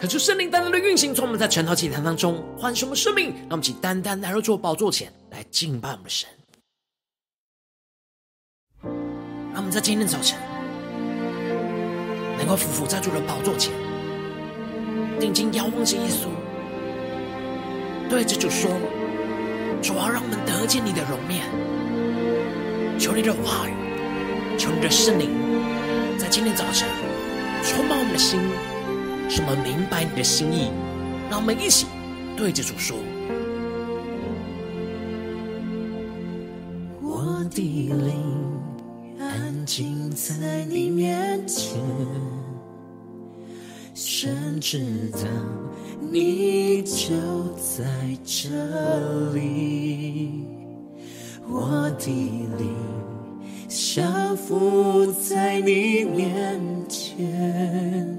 可是圣灵单单的运行，从我们在晨祷祭坛当中唤醒我们生命，让我们请单单来到主宝座前来敬拜我们的神。让我们在今天早晨能够俯伏在主的宝座前，定睛仰望着耶稣，对着主说：“主啊，让我们得见你的容面，求你的话语，求你的圣灵，在今天早晨充满我们的心。”使我们明白你的心意，让我们一起对着主说：“我的灵安静在你面前，神知道你就在这里。我的灵降服在你面前。”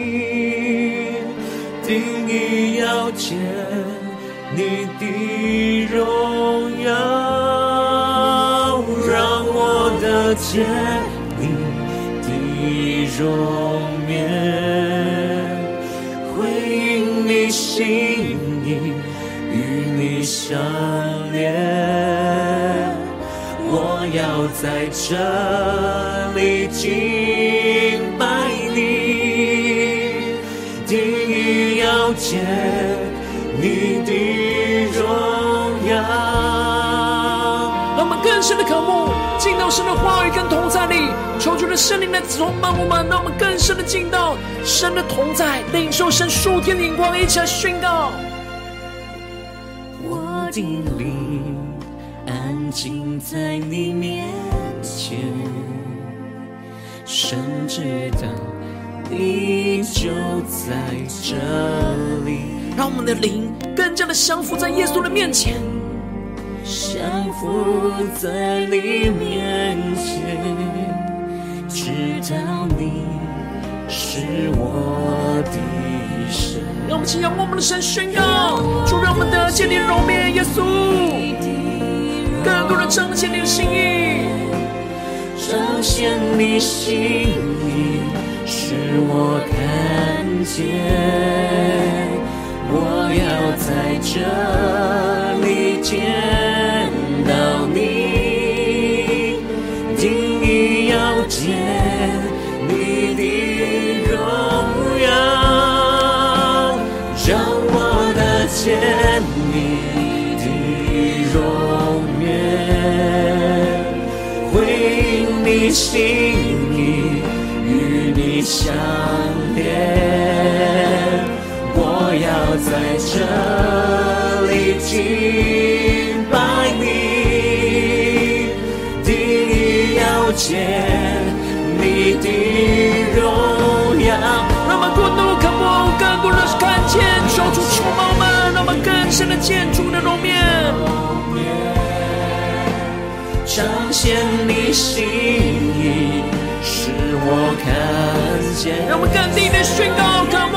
你要见你的荣耀，让我得见你的容颜，回应你心意，与你相连。我要在这里的荣耀，让我们更深的渴慕，进到神的话语跟同在里，求主的圣灵来充满我们，让我们更深的进到神的同在，领受神属天的眼光，一起来宣告。我的灵安静在你面前，神知道你就在这里。让我们的灵更加的降服在耶稣的面前，降服在你面前，知道你是我的神。让我们请仰望我们的神宣告，主让我们得见你的容面，耶稣，更多的彰显你的心意，彰显你心意，使我看见。我要在这里见到你，定义要见你的荣耀，让我的见你的容颜，回应你心意，与你相连。神的建筑的容面，彰显你心意，使我看见。让我们更定的宣告，渴慕，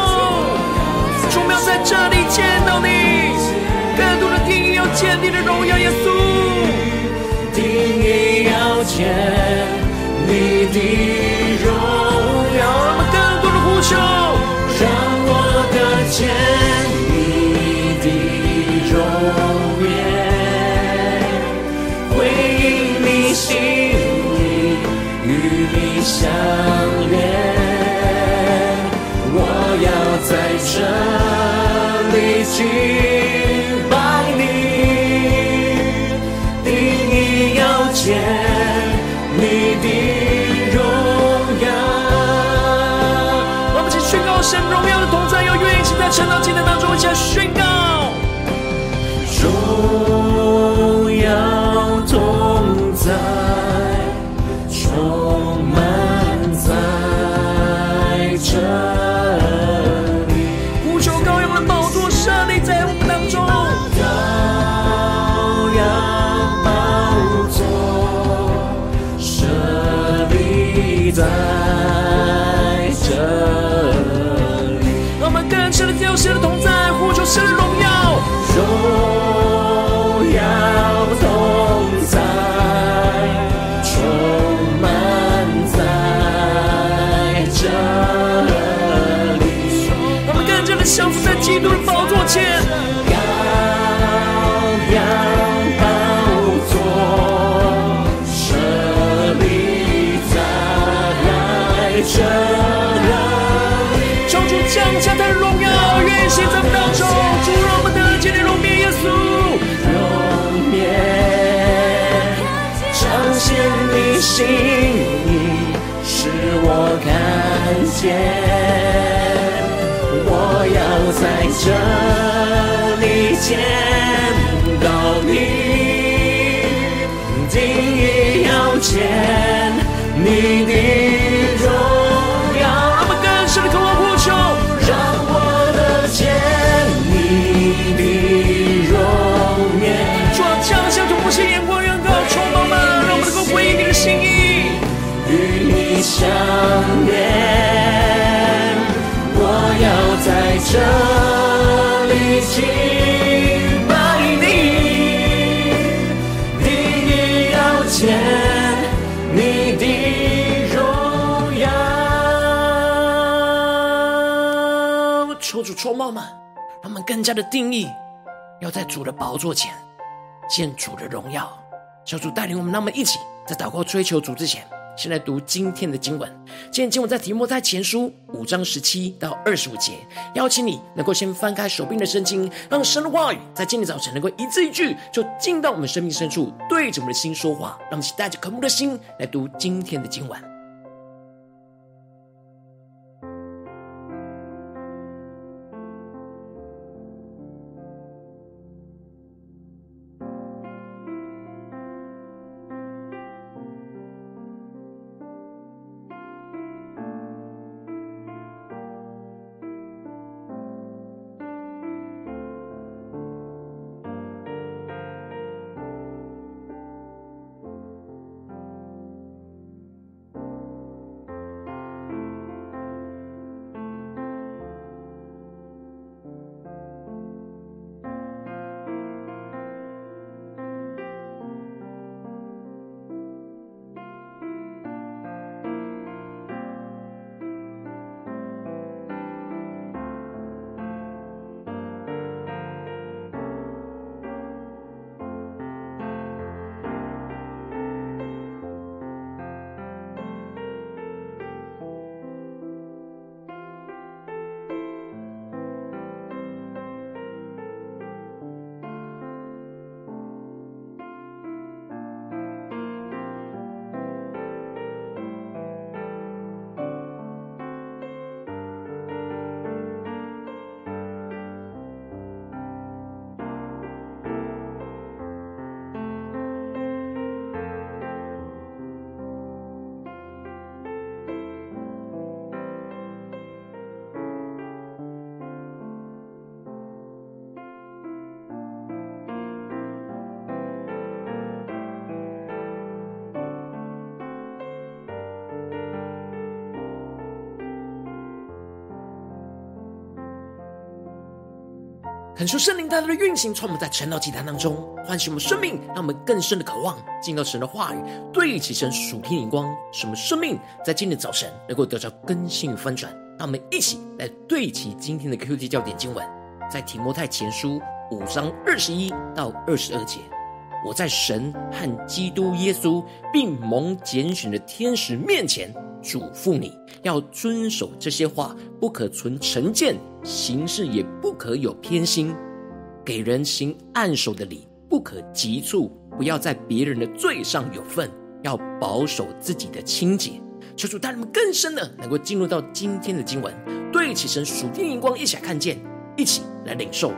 主要在这里见到你，更多的定意要见你的荣耀，耶稣，定意要见你的相连，我要在这里敬拜你，定意要见你的荣耀。我们一起宣告神荣耀的同在，要运行在晨祷祭坛当中，一起来宣告。荣耀同在心意使我看见，我要在这里见到你，定意要见你的。请把你你要见你的荣耀，求主充满们，让我们更加的定义，要在主的宝座前见主的荣耀。求主带领我们，那么一起在祷告追求主之前。先来读今天的经文。今天经文在题目在前书五章十七到二十五节。邀请你能够先翻开手边的圣经，让神的话语在今天早晨能够一字一句，就进到我们生命深处，对着我们的心说话。让我们带着渴慕的心来读今天的经文。恳求圣灵大大的运行，充满在晨祷祭坛当中，唤醒我们生命，让我们更深的渴望进到神的话语，对齐神属天灵光，使我们生命在今天早晨能够得到更新与翻转。让我们一起来对齐今天的 QT 焦点经文，在提摩太前书五章二十一到二十二节。我在神和基督耶稣并蒙拣选的天使面前，嘱咐你要遵守这些话，不可存成见，行事也不可有偏心。给人行按手的礼，不可急促，不要在别人的罪上有份，要保守自己的清洁。求主带领我们更深的能够进入到今天的经文，对起神属天灵光，一起来看见，一起来领受。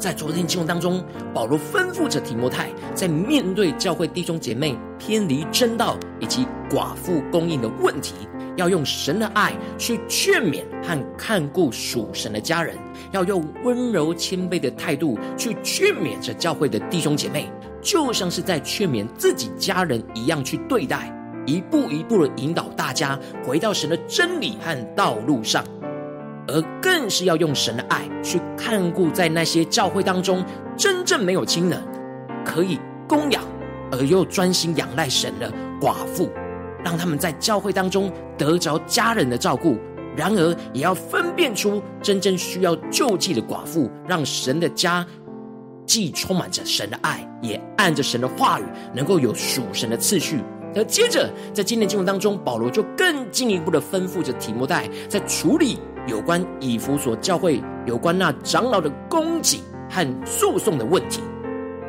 在昨天经文当中，保罗吩咐着提摩太，在面对教会弟兄姐妹偏离真道以及寡妇供应的问题，要用神的爱去劝勉和看顾属神的家人，要用温柔谦卑的态度去劝勉着教会的弟兄姐妹，就像是在劝勉自己家人一样去对待，一步一步的引导大家回到神的真理和道路上。而更是要用神的爱去看顾在那些教会当中真正没有亲人可以供养，而又专心仰赖神的寡妇，让他们在教会当中得着家人的照顾。然而，也要分辨出真正需要救济的寡妇，让神的家既充满着神的爱，也按着神的话语，能够有属神的次序。而接着，在今天经文当中，保罗就更进一步的吩咐着提摩太，在处理。有关以弗所教会有关那长老的供给和诉讼的问题，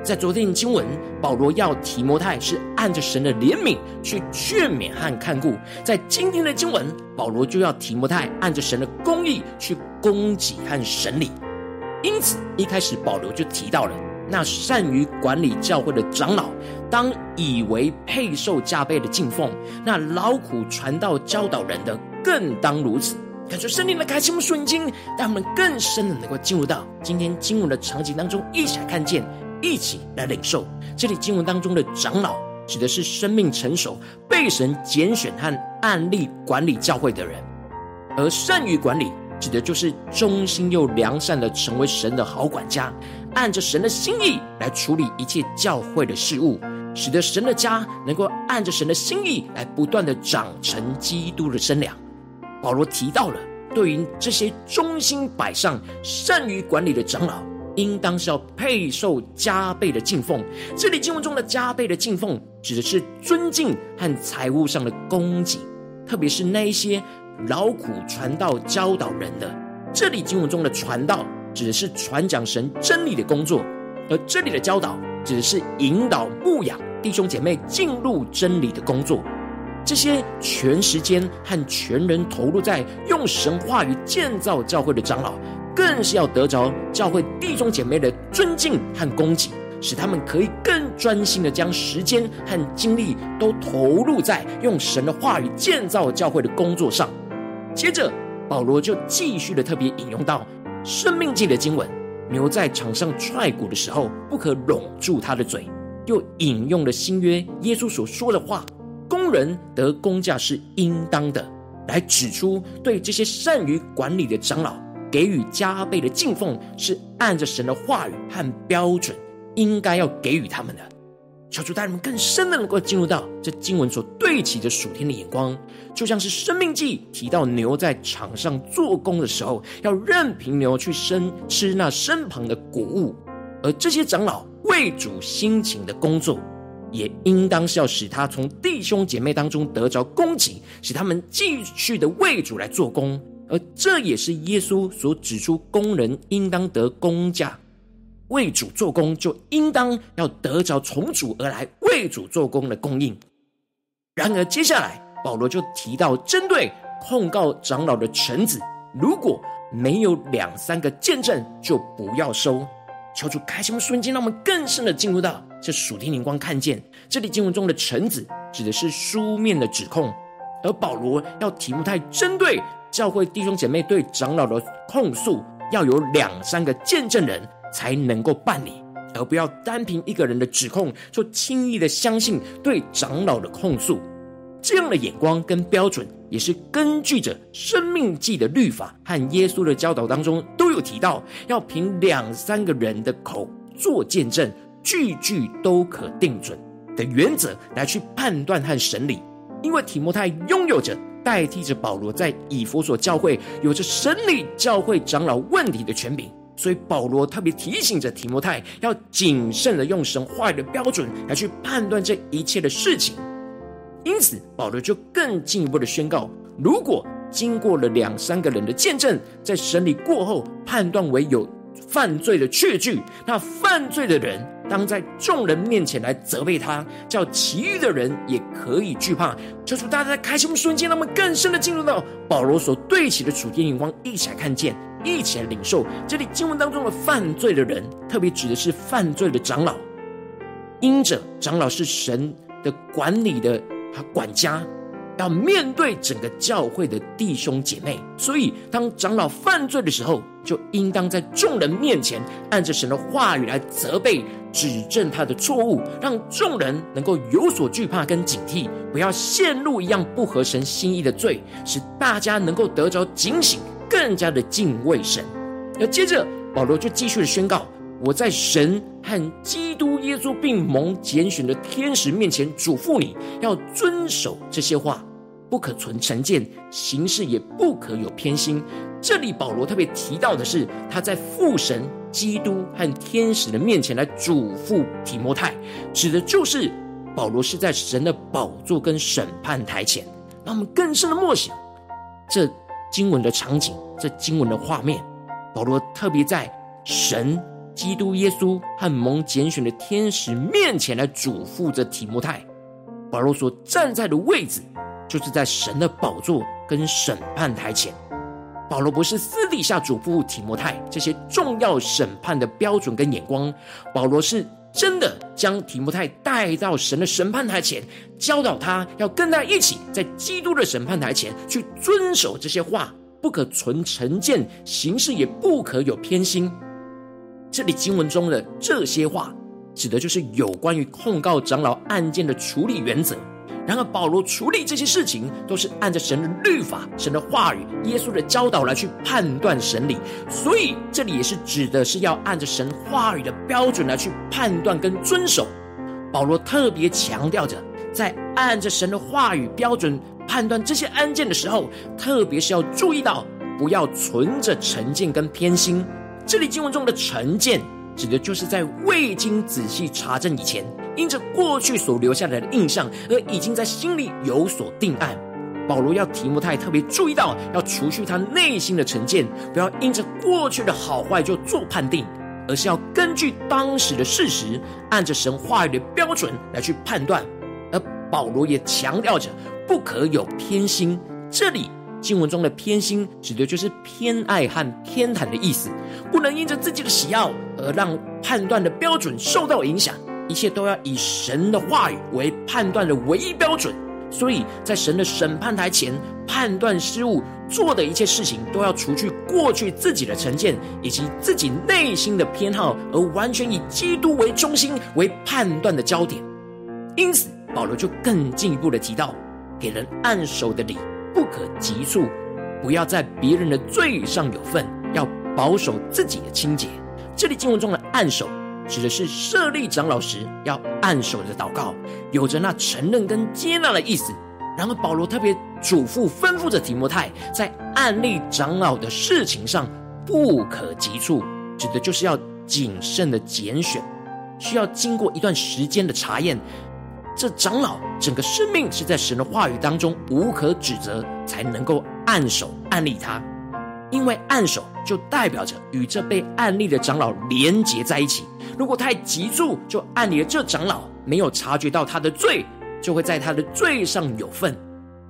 在昨天的经文，保罗要提摩太是按着神的怜悯去劝勉和看顾；在今天的经文，保罗就要提摩太按着神的公义去供给和审理。因此，一开始保罗就提到了那善于管理教会的长老，当以为配受加倍的敬奉；那劳苦传道教导人的，更当如此。感受圣灵的开启，我们属灵经，让我们更深的能够进入到今天经文的场景当中，一起来看见，一起来领受。这里经文当中的长老，指的是生命成熟、被神拣选和按立管理教会的人；而善于管理，指的就是忠心又良善的成为神的好管家，按着神的心意来处理一切教会的事物，使得神的家能够按着神的心意来不断的长成基督的身量。保罗提到了，对于这些忠心摆上、善于管理的长老，应当是要配受加倍的敬奉。这里经文中的加倍的敬奉，指的是尊敬和财务上的供给，特别是那一些劳苦传道、教导人的。这里经文中的传道，指的是传讲神真理的工作，而这里的教导，指的是引导牧养弟兄姐妹进入真理的工作。这些全时间和全人投入在用神话语建造教会的长老，更是要得着教会弟兄姐妹的尊敬和供给，使他们可以更专心的将时间和精力都投入在用神的话语建造教会的工作上。接着，保罗就继续的特别引用到《生命记》的经文：牛在场上踹鼓的时候，不可拢住他的嘴；又引用了新约耶稣所说的话。工人得工价是应当的，来指出对这些善于管理的长老给予加倍的敬奉，是按着神的话语和标准，应该要给予他们的。求主带人们更深的能够进入到这经文所对齐的属天的眼光，就像是生命记提到牛在场上做工的时候，要任凭牛去生吃那身旁的谷物，而这些长老为主辛勤的工作。也应当是要使他从弟兄姐妹当中得着供给，使他们继续的为主来做工，而这也是耶稣所指出工人应当得工价，为主做工就应当要得着从主而来为主做工的供应。然而接下来保罗就提到，针对控告长老的臣子，如果没有两三个见证，就不要收。求主开什么瞬间，让我们更深的进入到这属天灵光，看见这里经文中的臣子指的是书面的指控，而保罗要提目太针对教会弟兄姐妹对长老的控诉，要有两三个见证人才能够办理，而不要单凭一个人的指控就轻易的相信对长老的控诉。这样的眼光跟标准，也是根据着《生命记》的律法和耶稣的教导当中都有提到，要凭两三个人的口做见证，句句都可定准的原则来去判断和审理。因为提摩太拥有着代替着保罗在以弗所教会有着审理教会长老问题的权柄，所以保罗特别提醒着提摩太要谨慎的用神话语的标准来去判断这一切的事情。因此，保罗就更进一步的宣告：如果经过了两三个人的见证，在审理过后判断为有犯罪的确据，那犯罪的人当在众人面前来责备他，叫其余的人也可以惧怕。求主大家在开心的瞬间，让我们更深的进入到保罗所对齐的主天眼光，一起来看见，一起来领受。这里经文当中的犯罪的人，特别指的是犯罪的长老，因着长老是神的管理的。管家要面对整个教会的弟兄姐妹，所以当长老犯罪的时候，就应当在众人面前按着神的话语来责备、指正他的错误，让众人能够有所惧怕跟警惕，不要陷入一样不合神心意的罪，使大家能够得着警醒，更加的敬畏神。而接着保罗就继续的宣告。我在神和基督耶稣并蒙拣选的天使面前嘱咐你，要遵守这些话，不可存成见，行事也不可有偏心。这里保罗特别提到的是，他在父神、基督和天使的面前来嘱咐提摩太，指的就是保罗是在神的宝座跟审判台前。让我们更深的默想这经文的场景，这经文的画面。保罗特别在神。基督耶稣和蒙拣选的天使面前来嘱咐着提摩太，保罗所站在的位置，就是在神的宝座跟审判台前。保罗不是私底下嘱咐提摩太这些重要审判的标准跟眼光，保罗是真的将提摩太带到神的审判台前，教导他要跟他一起在基督的审判台前去遵守这些话，不可存成见，行事也不可有偏心。这里经文中的这些话，指的就是有关于控告长老案件的处理原则。然而，保罗处理这些事情，都是按着神的律法、神的话语、耶稣的教导来去判断审理。所以，这里也是指的是要按着神话语的标准来去判断跟遵守。保罗特别强调着，在按着神的话语标准判断这些案件的时候，特别是要注意到，不要存着成见跟偏心。这里经文中的成见，指的就是在未经仔细查证以前，因着过去所留下来的印象，而已经在心里有所定案。保罗要提摩太特别注意到，要除去他内心的成见，不要因着过去的好坏就做判定，而是要根据当时的事实，按着神话语的标准来去判断。而保罗也强调着，不可有偏心。这里。经文中的偏心，指的就是偏爱和偏袒的意思，不能因着自己的喜好而让判断的标准受到影响。一切都要以神的话语为判断的唯一标准。所以在神的审判台前，判断失误做的一切事情，都要除去过去自己的成见以及自己内心的偏好，而完全以基督为中心为判断的焦点。因此，保罗就更进一步的提到，给人按手的礼。不可急促，不要在别人的罪上有份，要保守自己的清洁。这里经文中的按手，指的是设立长老时要按手的祷告，有着那承认跟接纳的意思。然而保罗特别嘱咐吩咐着提摩太，在按立长老的事情上不可急促，指的就是要谨慎的拣选，需要经过一段时间的查验。这长老整个生命是在神的话语当中无可指责，才能够按手按立他。因为按手就代表着与这被按立的长老连结在一起。如果太急促就按立了这长老，没有察觉到他的罪，就会在他的罪上有份。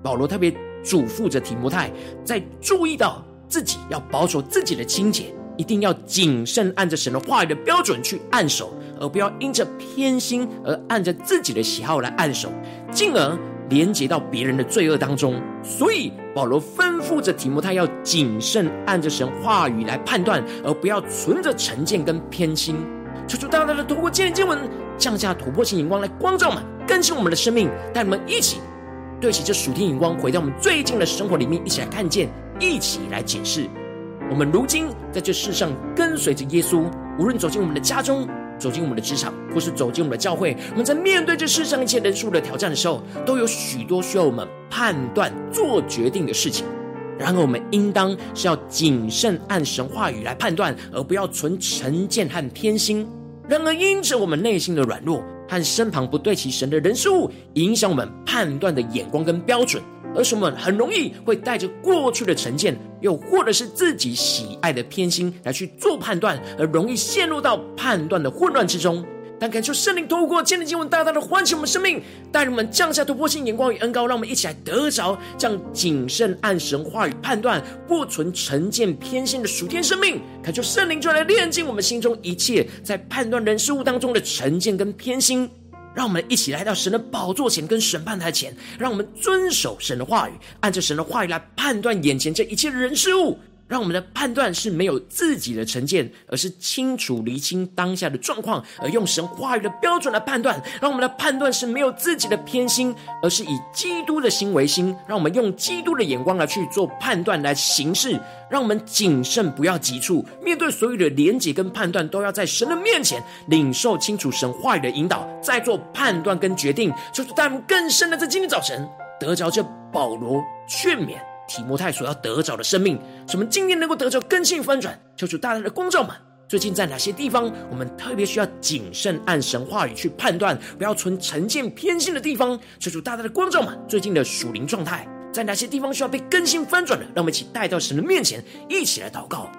保罗特别嘱咐着提摩太，在注意到自己要保守自己的清洁，一定要谨慎按着神的话语的标准去按手。而不要因着偏心而按着自己的喜好来按手，进而连接到别人的罪恶当中。所以保罗吩咐着提摩太要谨慎按着神话语来判断，而不要存着成见跟偏心。求主大大的透过今天经文降下突破性眼光来光照我们，更新我们的生命，带我们一起对齐这属天眼光，回到我们最近的生活里面，一起来看见，一起来解释。我们如今在这世上跟随着耶稣，无论走进我们的家中，走进我们的职场，或是走进我们的教会，我们在面对这世上一切人数的挑战的时候，都有许多需要我们判断、做决定的事情。然而，我们应当是要谨慎按神话语来判断，而不要存成见和偏心。然而，因着我们内心的软弱和身旁不对齐神的人事物，影响我们判断的眼光跟标准。而是我们很容易会带着过去的成见，又或者是自己喜爱的偏心来去做判断，而容易陷入到判断的混乱之中。但感受圣灵透过今天经文，大大的唤醒我们生命，带领我们降下突破性眼光与恩膏，让我们一起来得着这样谨慎按神话语判断，不存成见偏心的属天生命。感受圣灵就来炼净我们心中一切在判断人事物当中的成见跟偏心。让我们一起来到神的宝座前，跟审判台前，让我们遵守神的话语，按着神的话语来判断眼前这一切人事物。让我们的判断是没有自己的成见，而是清楚厘清当下的状况，而用神话语的标准来判断。让我们的判断是没有自己的偏心，而是以基督的心为心。让我们用基督的眼光来去做判断，来行事。让我们谨慎，不要急促。面对所有的连结跟判断，都要在神的面前领受清楚神话语的引导，再做判断跟决定。就是带我们更深的，在今天早晨得着这保罗劝勉。提摩太所要得着的生命，使我们今天能够得着更新翻转。求主大大的光照们，最近在哪些地方，我们特别需要谨慎按神话语去判断，不要存成见偏心的地方。求主大大的光照们，最近的属灵状态，在哪些地方需要被更新翻转的？让我们一起带到神的面前，一起来祷告。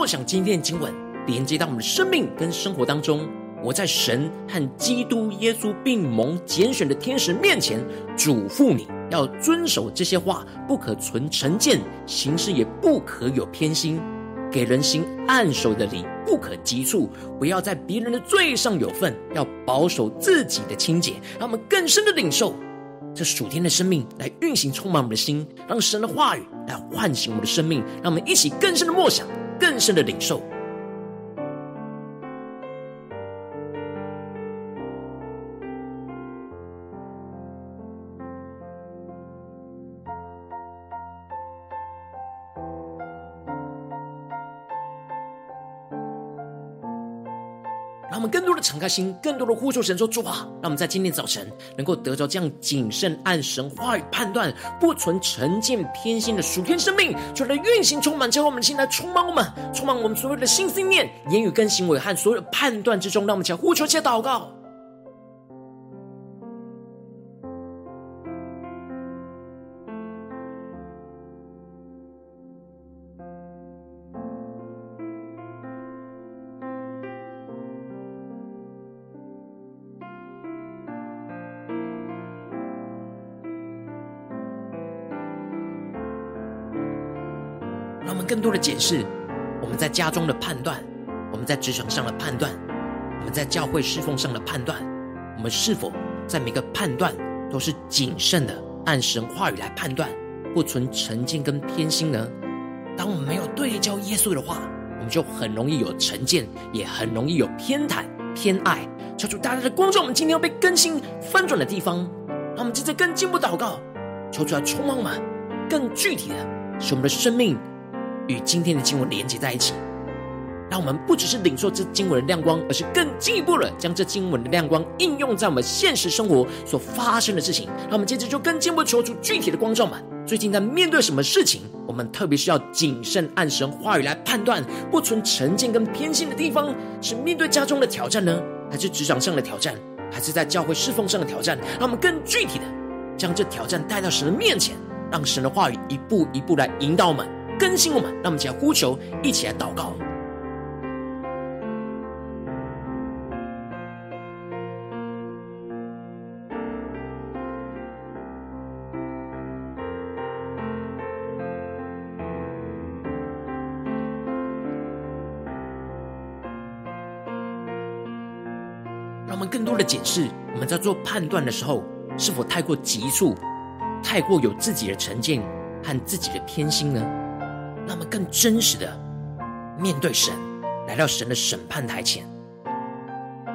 默想今天的经文，连接到我们的生命跟生活当中。我在神和基督耶稣并蒙拣选的天使面前，嘱咐你要遵守这些话，不可存成见，行事也不可有偏心。给人行暗手的礼，不可急促，不要在别人的罪上有份，要保守自己的清洁。让我们更深的领受这属天的生命来运行，充满我们的心，让神的话语来唤醒我们的生命，让我们一起更深的默想。更深的领受。多的敞开心，更多的呼求神说主啊，让我们在今天早晨能够得着这样谨慎按神话语判断，不存成见偏心的属天生命，就来运行充满，将我们的心来充满我们，充满我们所有的心思念、言语跟行为和所有的判断之中，让我们将呼求、且祷告。更多的解释，我们在家中的判断，我们在职场上的判断，我们在教会侍奉上的判断，我们是否在每个判断都是谨慎的按神话语来判断，不存成见跟偏心呢？当我们没有对焦耶稣的话，我们就很容易有成见，也很容易有偏袒、偏爱。求主大家的光照我们今天要被更新翻转的地方，让我们接着更进一步祷告，求主来充满我们，更具体的使我们的生命。与今天的经文连接在一起，让我们不只是领受这经文的亮光，而是更进一步的将这经文的亮光应用在我们现实生活所发生的事情。让我们接着就更进一步求出具体的光照们，最近在面对什么事情，我们特别需要谨慎按神话语来判断，不存成见跟偏心的地方，是面对家中的挑战呢，还是职场上的挑战，还是在教会侍奉上的挑战？让我们更具体的将这挑战带到神的面前，让神的话语一步一步来引导我们、更新我们。让我们一起来呼求，一起来祷告。让我们更多的检视，我们在做判断的时候，是否太过急促，太过有自己的成见和自己的偏心呢？让我们更真实的面对神，来到神的审判台前，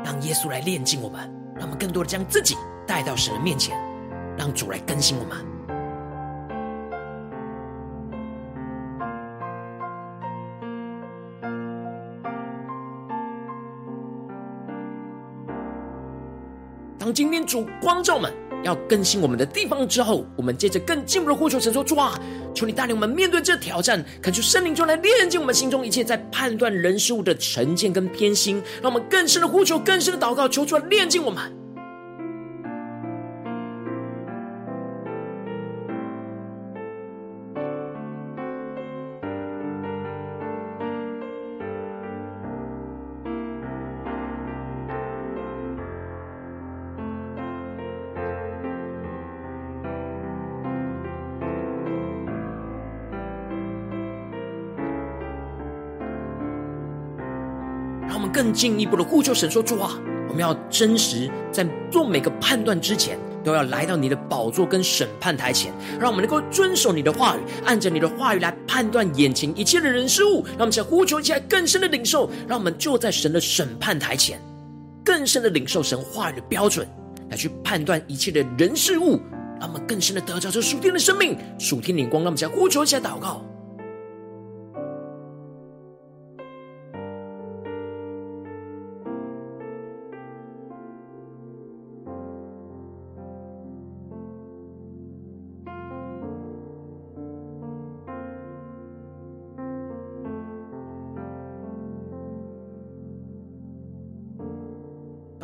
让耶稣来炼净我们，让我们更多的将自己带到神的面前，让主来更新我们。当今天主光照们要更新我们的地方之后，我们接着更进一步的呼求神说：主啊，求你带领我们面对这挑战，恳求圣灵就来炼净我们心中一切在判断人事物的成见跟偏心，让我们更深的呼求，更深的祷告，求主来炼净我们。进一步的呼求神说：“主啊，我们要真实，在做每个判断之前，都要来到你的宝座跟审判台前，让我们能够遵守你的话语，按着你的话语来判断眼前一切的人事物。让我们想呼求起来更深的领受，让我们就在神的审判台前，更深的领受神话语的标准，来去判断一切的人事物，让我们更深的得着这属天的生命、属天灵光。让我们想呼求起来祷告。”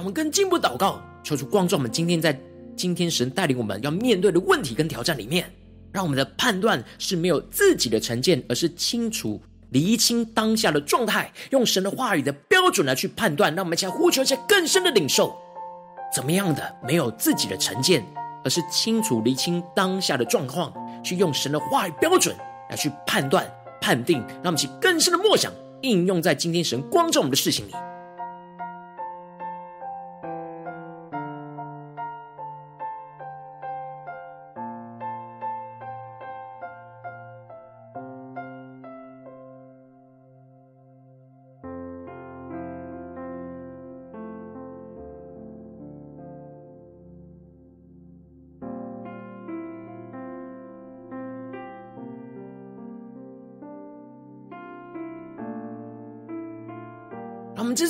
我们更进步祷告，求主光照我们。今天在今天神带领我们要面对的问题跟挑战里面，让我们的判断是没有自己的成见，而是清楚厘清当下的状态，用神的话语的标准来去判断。让我们一起来呼求一下更深的领受，怎么样的没有自己的成见，而是清楚厘清当下的状况，去用神的话语标准来去判断判定。让我们一起更深的默想，应用在今天神光照我们的事情里。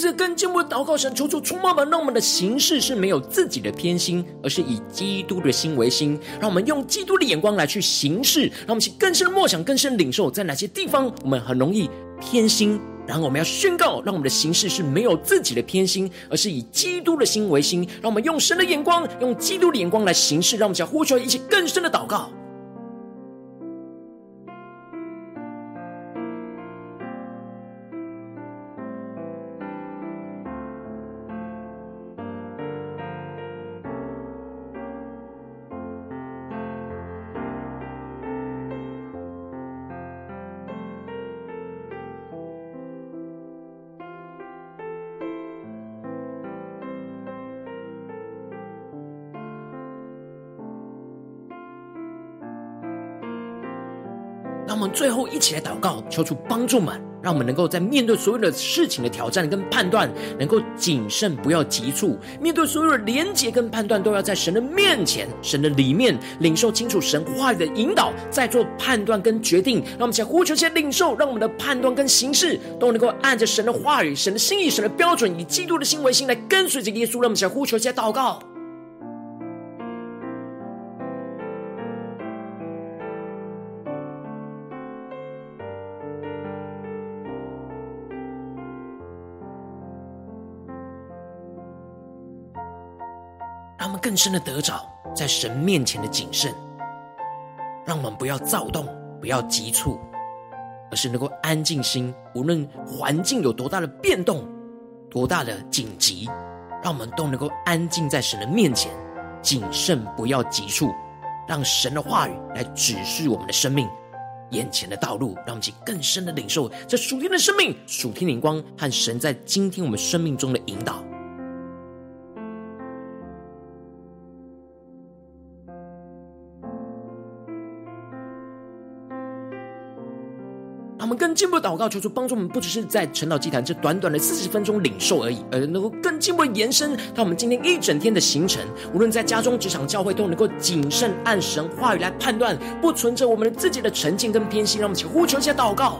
次更进一步的祷告，神求主充满吧，让我们的行事是没有自己的偏心，而是以基督的心为心。让我们用基督的眼光来去行事。让我们去更深的默想，更深领受，在哪些地方我们很容易偏心。然后我们要宣告，让我们的行事是没有自己的偏心，而是以基督的心为心。让我们用神的眼光，用基督的眼光来行事。让我们想呼求一些更深的祷告。最后一起来祷告，求主帮助们，让我们能够在面对所有的事情的挑战跟判断，能够谨慎，不要急促。面对所有的连结跟判断，都要在神的面前、神的里面领受清楚神话语的引导，再做判断跟决定。让我们先呼求，先领受，让我们的判断跟行事都能够按着神的话语、神的心意、神的标准，以基督的心为心来跟随着耶稣。让我们先呼求，先祷告。更深的得着在神面前的谨慎，让我们不要躁动，不要急促，而是能够安静心。无论环境有多大的变动，多大的紧急，让我们都能够安静在神的面前，谨慎，不要急促，让神的话语来指示我们的生命。眼前的道路，让我们去更深的领受这属天的生命、属天灵光和神在今天我们生命中的引导。我们更进一步祷告，求主帮助我们，不只是在晨祷祭坛这短短的四十分钟领受而已，而能够更进一步延伸到我们今天一整天的行程。无论在家中、职场、教会，都能够谨慎按神话语来判断，不存着我们自己的成见跟偏心。让我们一起呼求一下祷告。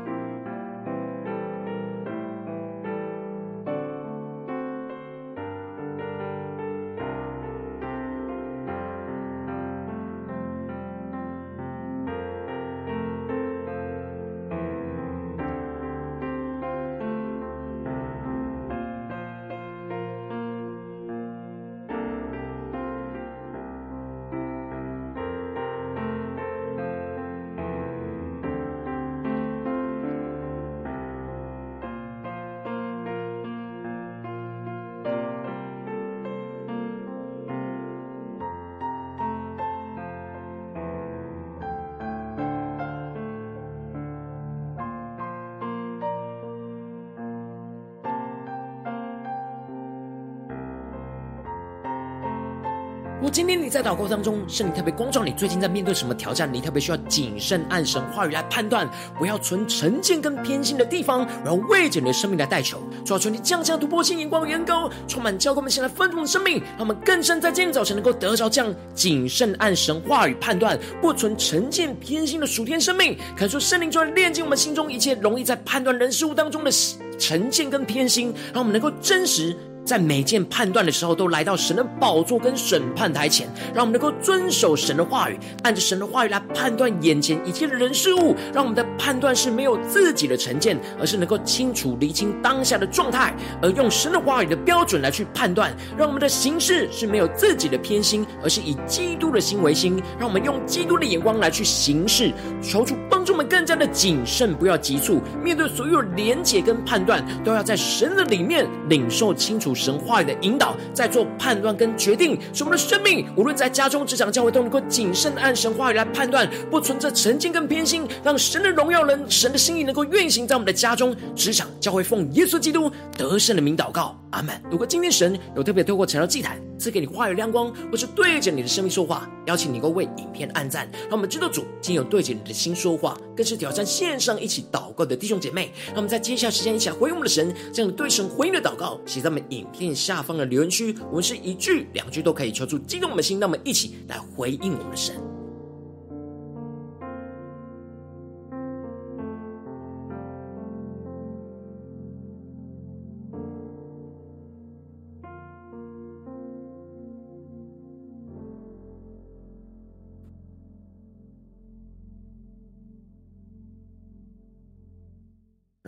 今天你在祷告当中，圣灵特别光照你，最近在面对什么挑战？你特别需要谨慎按神话语来判断，不要存成见跟偏心的地方，然后为着你的生命来代求。主要求你降下突破性眼光，眼高充满教灌我们，先来丰盛的生命，让我们更深在今天早晨能够得着这样谨慎按神话语判断，不存成见偏心的属天生命。可以说圣灵就来炼净我们心中一切容易在判断人事物当中的成见跟偏心，让我们能够真实。在每件判断的时候，都来到神的宝座跟审判台前，让我们能够遵守神的话语，按着神的话语来判断眼前一切的人事物。让我们的判断是没有自己的成见，而是能够清楚厘清当下的状态，而用神的话语的标准来去判断。让我们的行事是没有自己的偏心，而是以基督的心为心。让我们用基督的眼光来去行事，求主帮助我们更加的谨慎，不要急促。面对所有连结跟判断，都要在神的里面领受清楚。神话语的引导，在做判断跟决定，使我们的生命无论在家中、职场、教会，都能够谨慎按神话语来判断，不存着成见跟偏心，让神的荣耀人、神的心意能够运行在我们的家中、职场、教会，奉耶稣基督得胜的名祷告，阿门。如果今天神有特别透过晨祷祭坛赐给你话语亮光，或是对着你的生命说话，邀请你能够为影片按赞，让我们知道主今有对着你的心说话，更是挑战线上一起祷告的弟兄姐妹。那我们在接下来时间一起来回应我们的神，这样对神回应的祷告，写在我们影片下方的留言区，我们是一句两句都可以求出激动我们的心，那么一起来回应我们的神。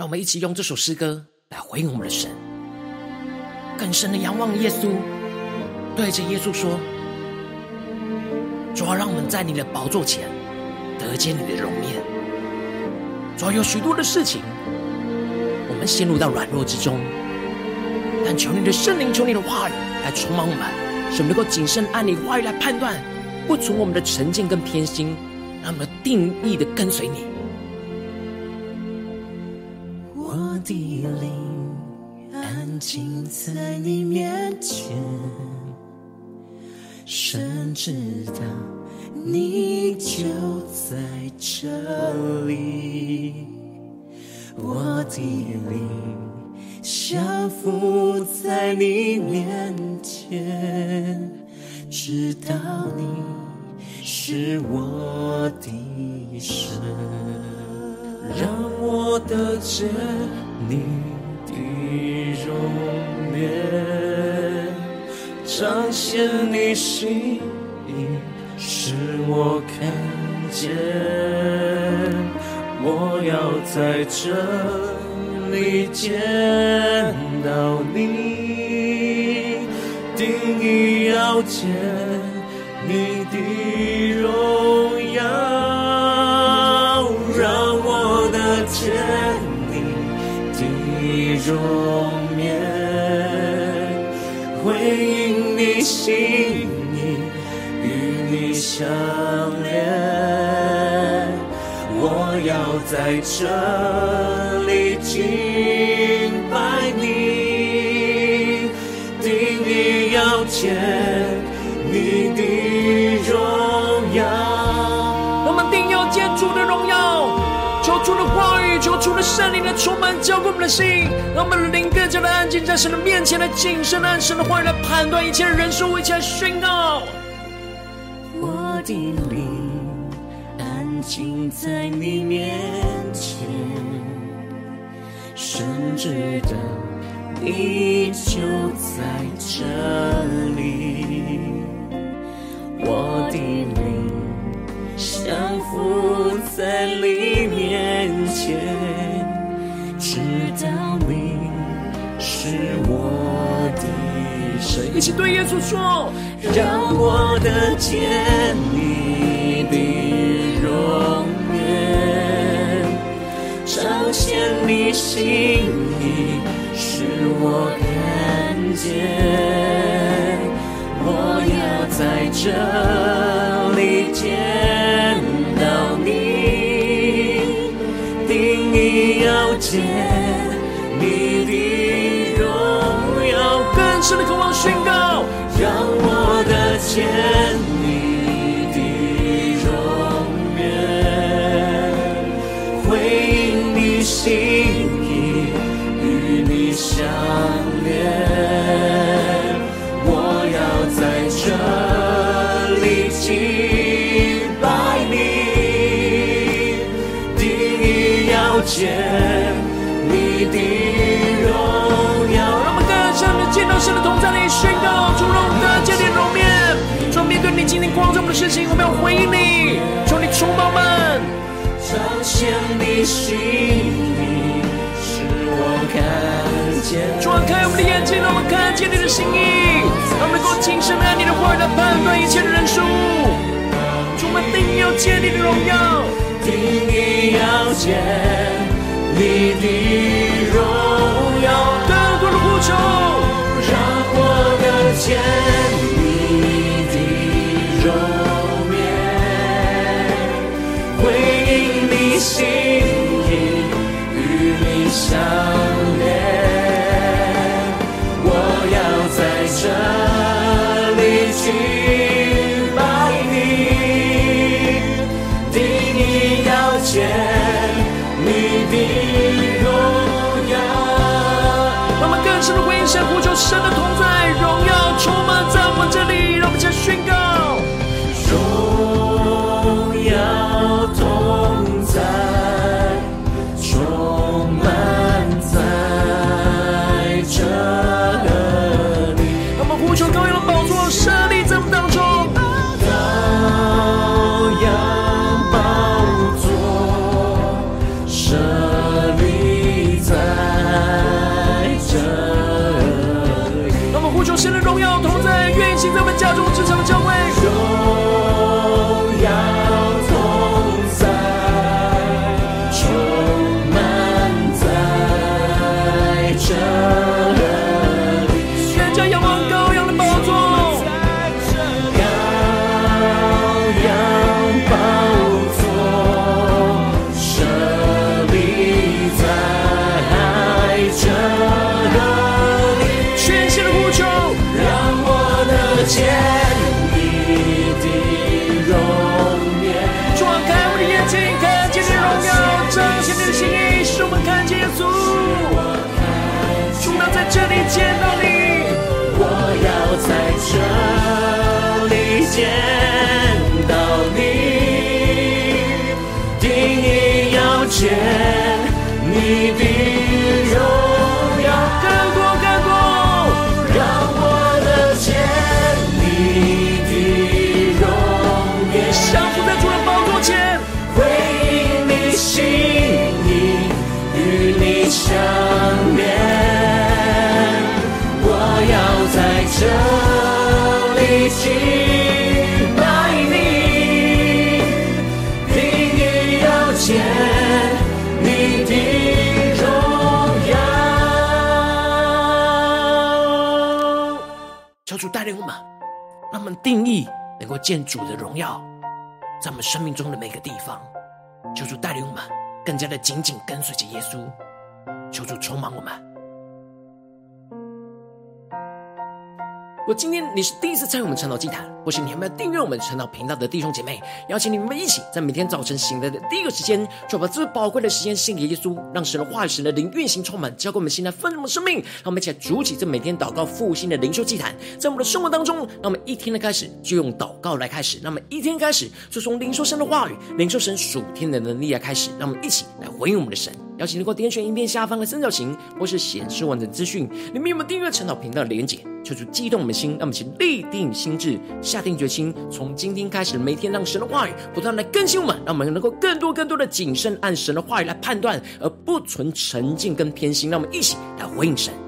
让我们一起用这首诗歌来回应我们的神。更深的仰望耶稣，对着耶稣说：“主要让我们在你的宝座前得见你的容颜。主要有许多的事情，我们陷入到软弱之中，但求你的圣灵，求你的话语来充满我们，使我们能够谨慎按你话语来判断，不从我们的成见跟偏心，让我们定义的跟随你。我的灵。”安静在你面前，神知道你就在这里，我的灵降服在你面前，知道你是我的神，让我的见你的容颜，彰显你心意，使我看见，我要在这里见到你，定意要见你的荣耀，让我的见你容颜，回应你心意，与你相连，我要在这里敬拜你，定意要见圣灵来充满浇灌我们的心，让我们的灵更加的安静，在神的面前来谨慎按神的话语来判断一切的人数，一切来宣告。我的灵安静在你面前，深知道你就在这里。我的灵降服在你面前，到你是我的神。一起对耶稣说。让我得见你的容颜，彰显你心意，使我看见。我要在这里见光照我们的事情，我们要回应你，求你充满我们，彰显你心意，使我看见。主啊，开我们的眼睛，让我们看见你的心意，让我们能够谨慎按你的话来判断一切的人数。主，我们定要见你的荣耀，定义要见你的荣耀，更多的呼求，让我的见神，呼求神的同在，荣耀充满在定义能够见主的荣耀，在我们生命中的每个地方。求主带领我们，更加的紧紧跟随着耶稣。求主充满我们。如果今天你是第一次参与我们晨祷祭坛，或是你还没有订阅我们晨祷频道的弟兄姐妹，邀请你们一起在每天早晨醒来的第一个时间，就把最宝贵的时间献给耶稣，让神的话语、神的灵运行充满，交给我们现在丰盛的生命。让我们一起来筑起这每天祷告复兴的灵修祭坛，在我们的生活当中，让我们一天的开始就用祷告来开始，那么一天开始就从灵修神的话语、灵修神属天的能力来开始，让我们一起来回应我们的神。邀请你给我点选影片下方的三角形，或是显示完整资讯，你们有没有订阅陈祷频道的连结？求主激动我们的心，让我们请立定心智，下定决心，从今天开始，每天让神的话语不断来更新我们，让我们能够更多更多的谨慎按神的话语来判断，而不存成见跟偏心。让我们一起来回应神。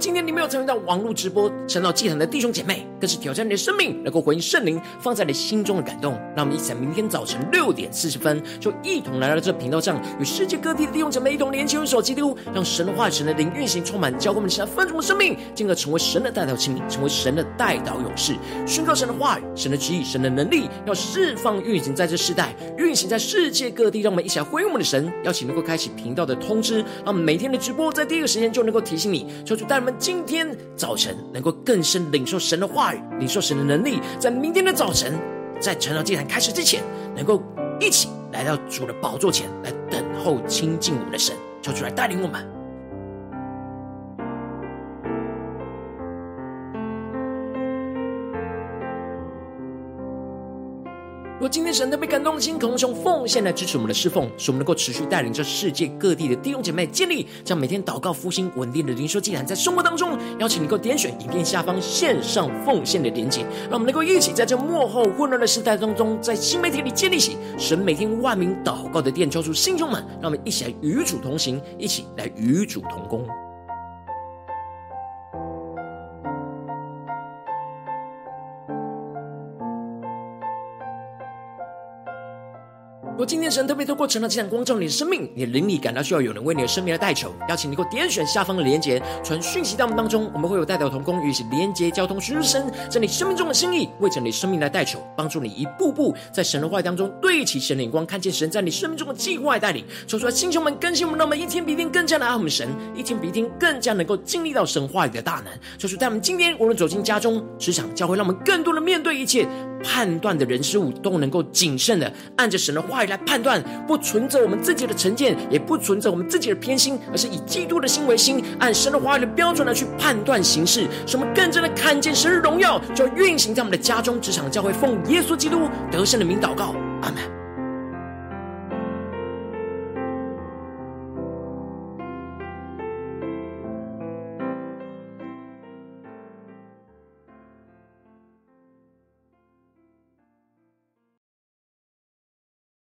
今天你没有参与到网络直播晨祷祭坛的弟兄姐妹，更是挑战你的生命，能够回应圣灵放在你心中的感动。让我们一起在明天早晨六点四十分，就一同来到这频道上，与世界各地的弟兄姐妹一同连接、用手基督，让神的话语、神的灵运行充满，教灌我们现在丰盛的生命，进而成为神的代祷器皿，成为神的代祷勇士，宣告神的话语、神的旨意、神的能力，要释放运行在这世代，运行在世界各地。让我们一起来回应我们的神，邀请能够开启频道的通知，让我们每天的直播在第一个时间就能够提醒你，求主带。我今天早晨能够更深领受神的话语，领受神的能力，在明天的早晨，在成长祭坛开始之前，能够一起来到主的宝座前来等候亲近我们的神，求主来带领我们。如果今天神特别感动的心，可能用奉献来支持我们的侍奉，使我们能够持续带领着世界各地的弟兄姐妹建立将每天祷告复兴稳定的灵修祭坛，在生活当中，邀请你能够点选影片下方线上奉献的连结，让我们能够一起在这幕后混乱的时代当中，在新媒体里建立起神每天万名祷告的殿，交出心中们，让我们一起来与主同行，一起来与主同工。如果今天神特别透过晨祷祭坛光照你的生命，你的灵里感到需要有人为你的生命来代求，邀请你给我点选下方的连结，传讯息到我们当中，我们会有代表同工与其连结交通，寻求神在你生命中的心意，为着你生命来代求，帮助你一步步在神的话语当中对齐神的眼光，看见神在你生命中的计划带领。说出来，弟兄们更新我们，让我们一天比一天更加的爱我们神，一天比一天更加能够经历到神话语的大能。说出在我们今天无论走进家中、职场、教会，让我们更多的面对一切判断的人事物，都能够谨慎的按着神的话语来判断，不存着我们自己的成见，也不存着我们自己的偏心，而是以基督的心为心，按神的话语的标准来去判断形式，使我们更真的看见神的荣耀，就要运行在我们的家中、职场、教会，奉耶稣基督得胜的名祷告，阿门。